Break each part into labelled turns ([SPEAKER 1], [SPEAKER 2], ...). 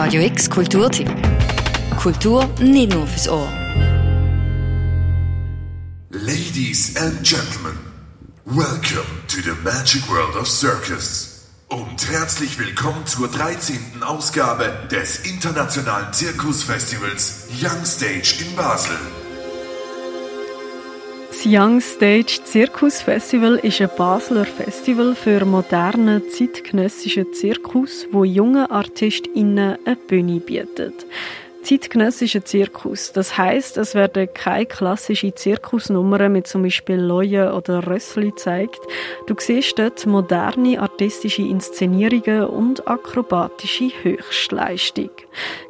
[SPEAKER 1] Radio X Kulturtipp. Kultur nicht nur fürs Ohr.
[SPEAKER 2] Ladies and Gentlemen, welcome to the magic world of circus. Und herzlich willkommen zur 13. Ausgabe des internationalen Zirkusfestivals Young Stage in Basel.
[SPEAKER 3] Young Stage Zirkus Festival ist ein Basler Festival für modernen, zeitgenössischen Zirkus, wo junge ArtistInnen eine Bühne bietet zeitgenössischer Zirkus. Das heißt, es werden keine klassischen Zirkusnummern mit zum Beispiel Leuen oder Rössli gezeigt. Du siehst dort moderne artistische Inszenierungen und akrobatische Höchstleistung.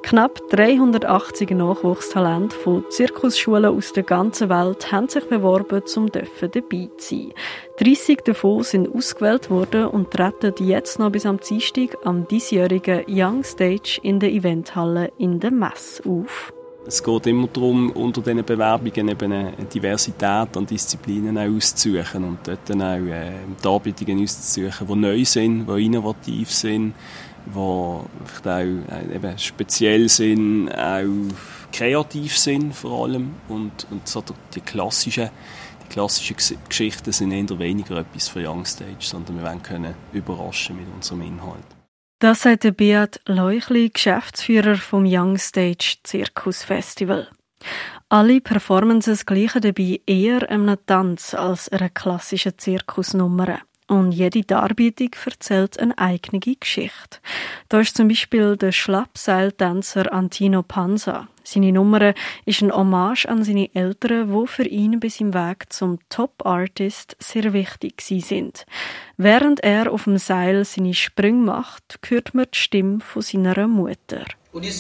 [SPEAKER 3] Knapp 380 Nachwuchstalente von Zirkusschulen aus der ganzen Welt haben sich beworben, um dabei zu sein. 30 davon sind ausgewählt worden und treten jetzt noch bis am Dienstag am diesjährigen Young Stage in der Eventhalle in der Messe auf.
[SPEAKER 4] Es geht immer darum, unter diesen Bewerbungen eben eine Diversität an Disziplinen auszusuchen und dort dann auch äh, Darbietungen auszusuchen, die neu sind, die innovativ sind, die vielleicht auch äh, eben speziell sind, auch kreativ sind vor allem und, und so die klassischen klassische Geschichten sind eher weniger etwas für Youngstage, sondern wir wollen können überraschen mit unserem Inhalt.
[SPEAKER 3] Das sagt der Beat Leuchli, Geschäftsführer vom Youngstage Zirkus Festival. Alle Performances gleichen dabei eher einem Tanz als einer klassischen Zirkusnummer. Und jede Darbietung erzählt eine eigene Geschichte. Da ist zum Beispiel der Schlappseiltänzer Antino Panza. Seine Nummer ist ein Hommage an seine Eltern, wo für ihn bis im Weg zum Top-Artist sehr wichtig sind. Während er auf dem Seil seine Sprünge macht, hört man die Stimme von seiner Mutter. Die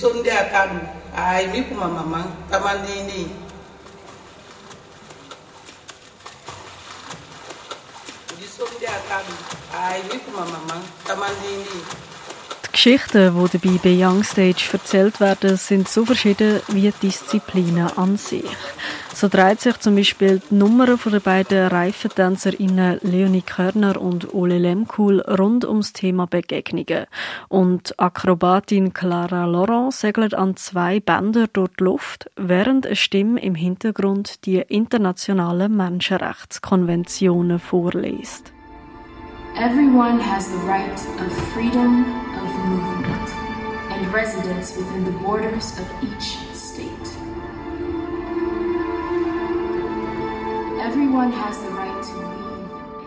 [SPEAKER 3] Geschichten, die dabei bei Youngstage erzählt werden, sind so verschieden wie Disziplinen an sich. So dreht sich zum Beispiel die Nummer der beiden Reifentänzerinnen Leonie Körner und Ole Lemkuhl rund ums Thema Begegnungen. Und Akrobatin Clara Laurent segelt an zwei Bändern durch die Luft, während eine Stimme im Hintergrund die internationalen Menschenrechtskonventionen vorliest.
[SPEAKER 5] Everyone has the right of freedom of movement and residence within the borders of each state. Everyone has the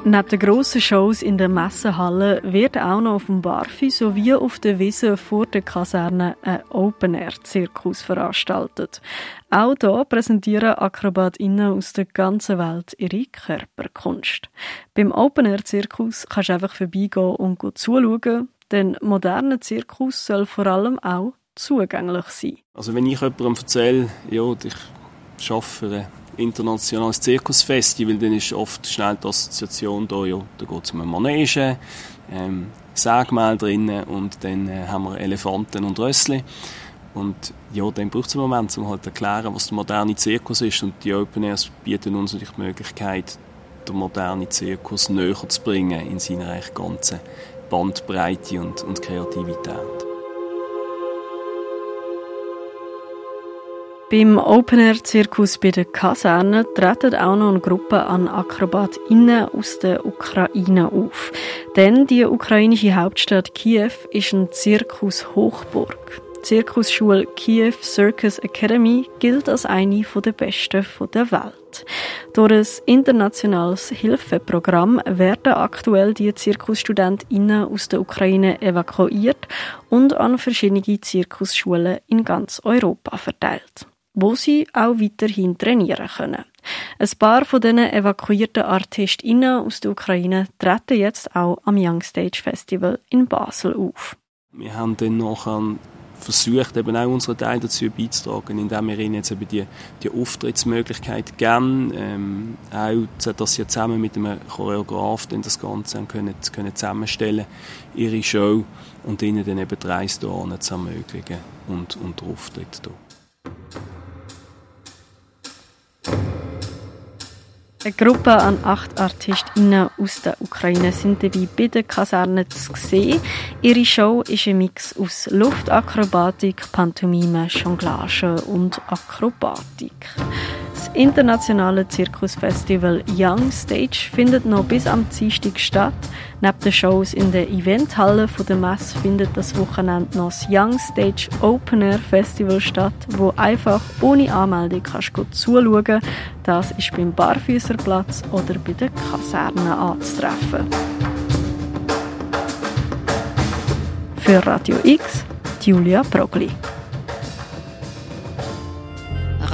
[SPEAKER 3] Neben den grossen Shows in der Messehalle wird auch noch auf dem Barfi sowie auf der Wiese vor der Kaserne ein Open-Air-Zirkus veranstaltet. Auch hier präsentieren AkrobatInnen aus der ganzen Welt ihre Körperkunst. Beim Open-Air-Zirkus kannst du einfach vorbeigehen und gut zuschauen, denn moderner Zirkus soll vor allem auch zugänglich sein.
[SPEAKER 4] Also wenn ich jemandem erzähle, ja, ich arbeite internationales Zirkusfestival, dann ist oft schnell die Assoziation da, ja, da geht es um eine Manege, ähm, Sägemehl drinnen und dann äh, haben wir Elefanten und Rössli. Und ja, dann braucht es einen Moment, um halt zu erklären, was der moderne Zirkus ist. Und die Open Airs bieten uns natürlich die Möglichkeit, den modernen Zirkus näher zu bringen in seiner ganzen Bandbreite und, und Kreativität.
[SPEAKER 3] Beim Open-Air-Zirkus bei der Kaserne treten auch noch eine Gruppe an AkrobatInnen aus der Ukraine auf. Denn die ukrainische Hauptstadt Kiew ist ein Zirkus-Hochburg. Die Zirkusschule Kiew Circus Academy gilt als eine der besten der Welt. Durch ein internationales Hilfeprogramm werden aktuell die ZirkusstudentInnen aus der Ukraine evakuiert und an verschiedene Zirkusschulen in ganz Europa verteilt wo sie auch weiterhin trainieren können. Ein paar von diesen evakuierten ArtistInnen aus der Ukraine treten jetzt auch am Young Stage Festival in Basel auf.
[SPEAKER 4] Wir haben dann nachher versucht, eben auch unseren Teil dazu beizutragen, indem wir ihnen jetzt eben die, die Auftrittsmöglichkeit geben, ähm, auch, dass sie zusammen mit einem Choreograf das Ganze können, können zusammenstellen, ihre Show, und ihnen dann eben Reise hier zu ermöglichen und, und den Auftritt hier.
[SPEAKER 3] Eine Gruppe an acht ArtistInnen aus der Ukraine sind dabei bei den Kasernen zu sehen. Ihre Show ist ein Mix aus Luftakrobatik, Pantomime, Jonglage und Akrobatik. Das internationale Zirkusfestival Young Stage findet noch bis am Dienstag statt. Neben den Shows in der Eventhalle der Messe findet das Wochenende noch das Young Stage Open Air Festival statt, wo einfach ohne Anmeldung kannst du zuschauen. Das ist beim Barfüßerplatz oder bei den Kasernen anzutreffen. Für Radio X, Julia Progli.